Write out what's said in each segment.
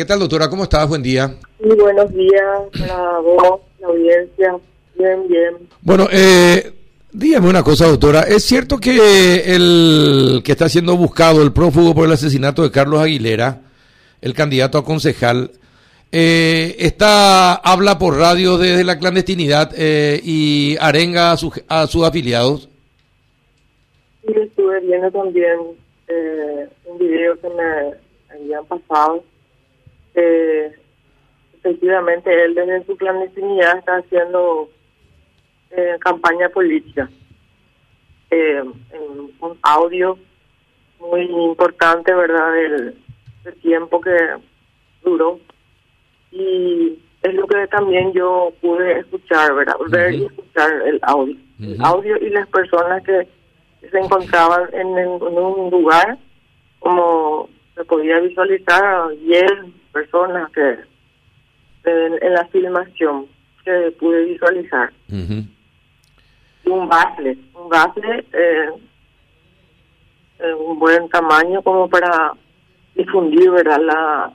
¿Qué tal, doctora? ¿Cómo estás? Buen día. Muy buenos días para vos, la audiencia. Bien, bien. Bueno, eh, dígame una cosa, doctora. ¿Es cierto que el que está siendo buscado, el prófugo por el asesinato de Carlos Aguilera, el candidato a concejal, eh, está habla por radio desde la clandestinidad eh, y arenga a, su- a sus afiliados? Sí, estuve viendo también eh, un video que me habían pasado. Eh, efectivamente, él desde su clandestinidad está haciendo eh, campaña política. Eh, en un audio muy importante, ¿verdad?, del, del tiempo que duró. Y es lo que también yo pude escuchar, ¿verdad? Ver y escuchar el audio. El audio y las personas que se encontraban en, en un lugar, como se podía visualizar, 10 personas que en, en la filmación que pude visualizar. Y un bafle, un bafle eh, en un buen tamaño como para difundir, ¿verdad? La,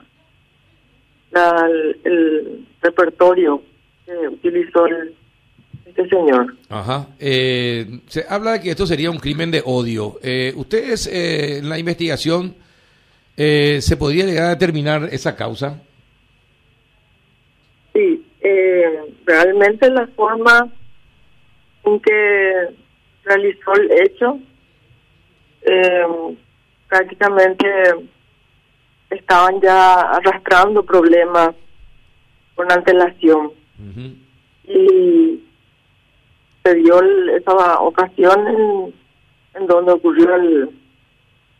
la, el, el repertorio que utilizó el, este señor. Ajá. Eh, se habla de que esto sería un crimen de odio. Eh, ¿Ustedes eh, en la investigación eh, se podría llegar a determinar esa causa? Sí, eh, realmente la forma en que realizó el hecho eh, prácticamente estaban ya arrastrando problemas con antelación Ujú. y se dio el- esa ocasión en, en donde ocurrió el,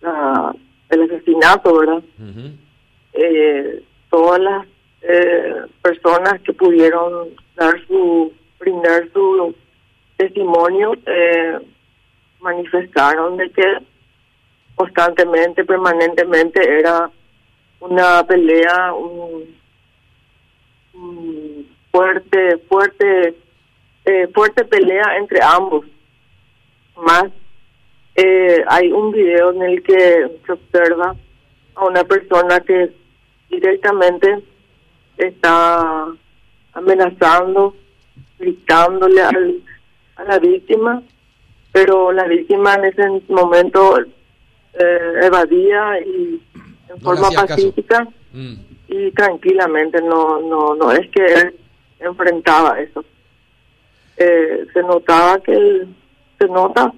la- el asesinato, ¿verdad? Eh, todas las eh, personas que pudieron dar su brindar su testimonio eh, manifestaron de que constantemente permanentemente era una pelea un, un fuerte fuerte eh, fuerte pelea entre ambos más eh, hay un video en el que se observa a una persona que directamente está amenazando, gritándole al, a la víctima, pero la víctima en ese momento eh, evadía y en forma pacífica Mm. y tranquilamente, no, no, no es que él enfrentaba eso. Eh, se notaba que él, se nota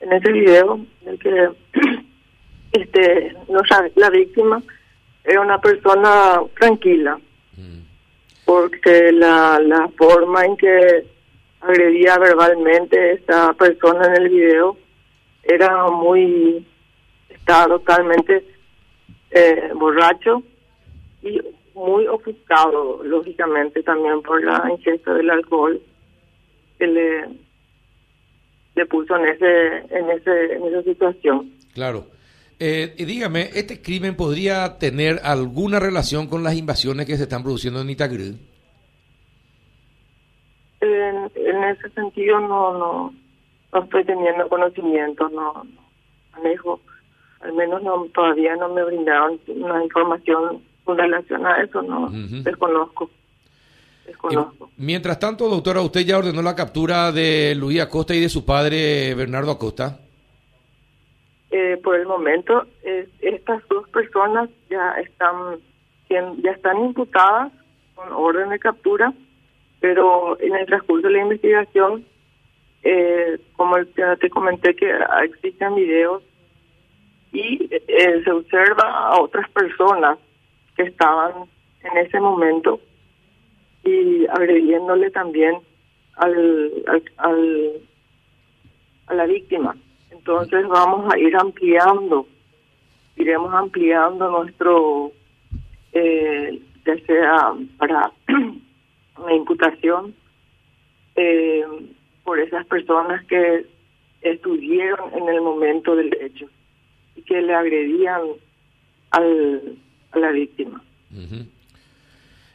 en ese video de que este no sabe, la víctima era una persona tranquila Mm. porque la, la forma en que agredía verbalmente esta persona en el video era muy estaba totalmente eh, borracho y muy ofuscado lógicamente también por la ingesta del alcohol le puso en ese en ese en esa situación Claro. Eh, y dígame, ¿este crimen podría tener alguna relación con las invasiones que se están produciendo en Itagüí? en, en ese sentido no no no estoy teniendo conocimiento no, no manejo al menos no todavía no me brindaron una información con relación a eso no desconozco Y desconozco mientras tanto, doctora, usted ya ordenó la captura de Luis Acosta y de su padre Bernardo Acosta. Eh, por el momento eh, estas dos personas ya están ya están imputadas con orden de captura pero en el transcurso de la investigación eh, como ya te comenté que existen videos y eh, se observa a otras personas que estaban en ese momento y agrediéndole también al, al, a la víctima. Entonces vamos a ir ampliando, iremos ampliando nuestro, eh, ya sea para una imputación eh, por esas personas que estuvieron en el momento del hecho y que le agredían al, a la víctima.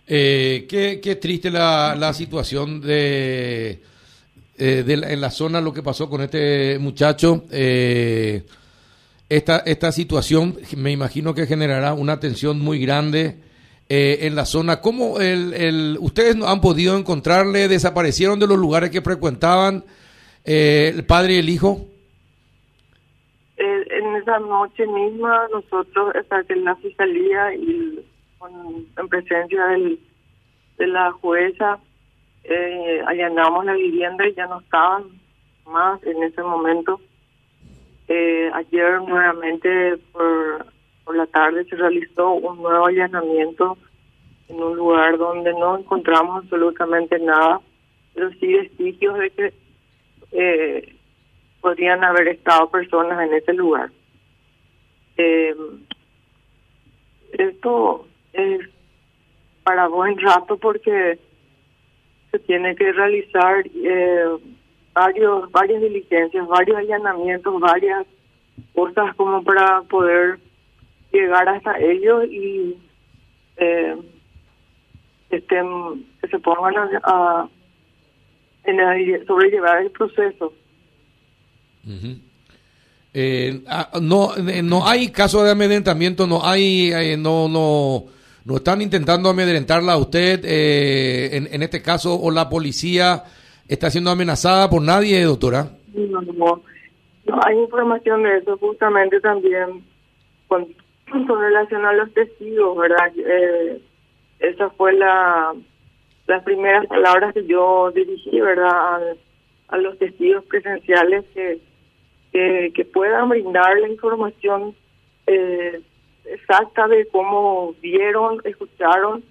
Eh, qué, qué triste la, la situación de, eh, de la- en la zona, lo que pasó con este muchacho. Eh, esta, esta situación me imagino que generará una tensión muy grande eh, en la zona. ¿Cómo el, el, ustedes han podido encontrarle? ¿Desaparecieron de los lugares que frecuentaban eh, el padre y el hijo? En esa noche misma nosotros, hasta que la fiscalía y en presencia del, de la jueza, eh, allanamos la vivienda y ya no estaban más en ese momento. Eh, ayer nuevamente por por la tarde se realizó un nuevo allanamiento en un lugar donde no encontramos absolutamente nada, pero sí vestigios de que eh, podrían haber estado personas en ese lugar. Eh, esto es para buen rato porque se tiene que realizar eh, varios varias diligencias, varios allanamientos, varias cosas como para poder llegar hasta ellos y eh, estén, que se pongan a, sobrellevar el proceso. eh, ah, no no hay caso de amedrentamiento no hay eh, no no no están intentando amedrentarla a usted eh, en, en este caso o la policía está siendo amenazada por nadie doctora no, no, no hay información de eso justamente también con con relación a los testigos, ¿verdad? Eh, esa fue la las primeras palabras que yo dirigí, ¿verdad? A, los testigos presenciales que, que, puedan brindar la información eh, exacta de cómo vieron, escucharon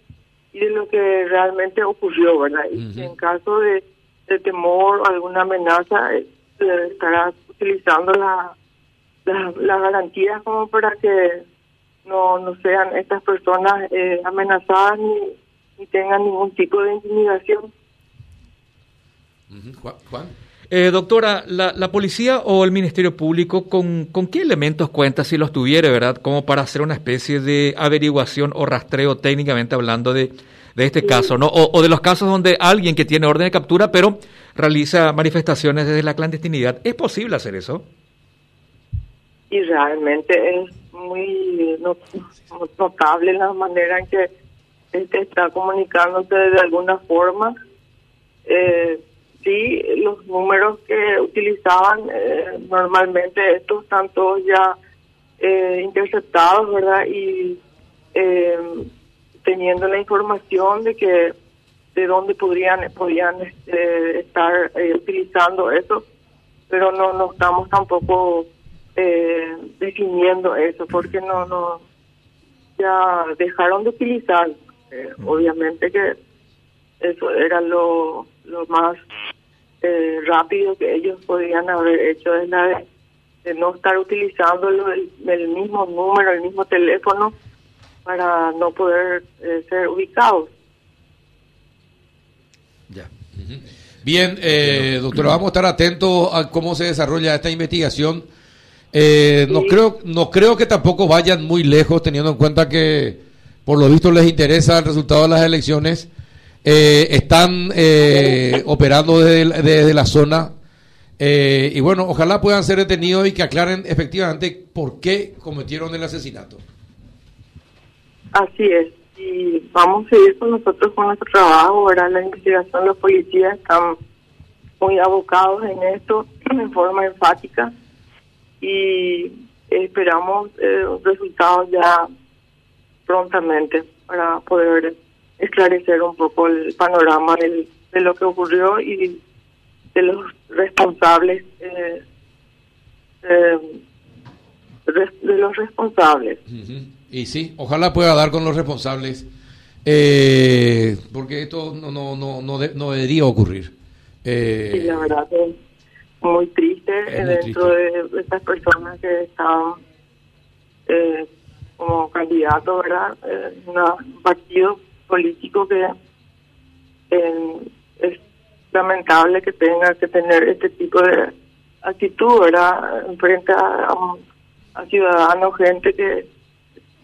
y de lo que realmente ocurrió, ¿verdad? Y en caso de, de temor o alguna amenaza, eh, estará utilizando la, las la garantías como para que no, no sean estas personas eh, amenazadas ni, tengan ningún tipo de intimidación. Juan. Eh, doctora, la, la, policía o el Ministerio Público, ¿con, ¿con qué elementos cuenta si los tuviera, verdad? Como para hacer una especie de averiguación o rastreo técnicamente hablando de, de este caso, ¿no? O, o, de los casos donde alguien que tiene orden de captura, pero realiza manifestaciones desde la clandestinidad. ¿Es posible hacer eso? Y realmente es muy notable la manera en que este está comunicándose de alguna forma. Eh, sí, los números que utilizaban eh, normalmente estos están todos ya eh, interceptados, ¿verdad? Y eh, teniendo la información de que de dónde podrían podrían este, estar utilizando eso, pero no no estamos tampoco eh, definiendo eso, porque no, no, ya dejaron de utilizar. Eh, obviamente que eso era lo, lo más eh, rápido que ellos podían haber hecho, es la de, no estar utilizando el, el, mismo número, el mismo teléfono para no poder eh, ser ubicados. Ya. Bien, eh, doctora, vamos a estar atentos a cómo se desarrolla esta investigación eh, no creo no creo que tampoco vayan muy lejos teniendo en cuenta que por lo visto les interesa el resultado de las elecciones. Eh, están eh, operando desde, la zona. Y bueno, ojalá puedan ser detenidos y que aclaren efectivamente por qué cometieron el asesinato. Así es, y vamos a seguir con nosotros con nuestro trabajo, ahora la investigación, los policías están muy abocados en esto en forma enfática. Y esperamos eh, resultados ya prontamente para poder esclarecer un poco el panorama de lo que ocurrió y de los responsables eh, eh, de los responsables. Y sí ojalá pueda dar con los responsables eh, porque esto no no no no, no debería ocurrir. Eh, sí, la verdad muy triste dentro de estas personas que estaban eh, como candidatos, ¿verdad? Un partido político que eh, es lamentable que tenga que tener este tipo de actitud, ¿verdad? Frente a, ciudadanos, gente que,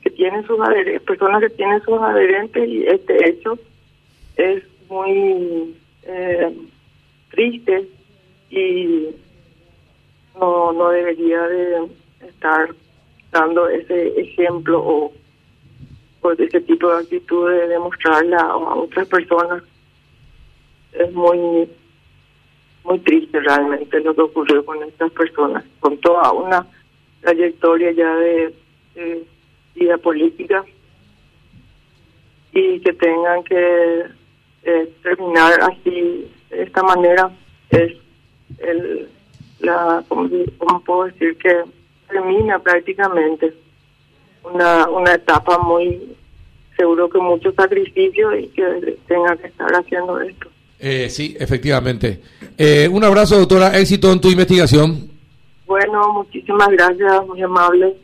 que tiene sus adherentes, personas que tienen sus adherentes y este hecho es muy eh, triste y no no debería de estar dando ese ejemplo o, pues ese tipo de actitudes de mostrarla a otras personas es muy muy triste realmente lo que ocurrió con estas personas con toda una trayectoria ya de, vida política y que tengan que eh, terminar así de esta manera es el la como, puedo decir que termina prácticamente una, una etapa muy seguro que mucho sacrificio y que tenga que estar haciendo esto. Eh, sí, efectivamente. Eh, un abrazo, doctora. Éxito en tu investigación. Bueno, muchísimas gracias, muy amable.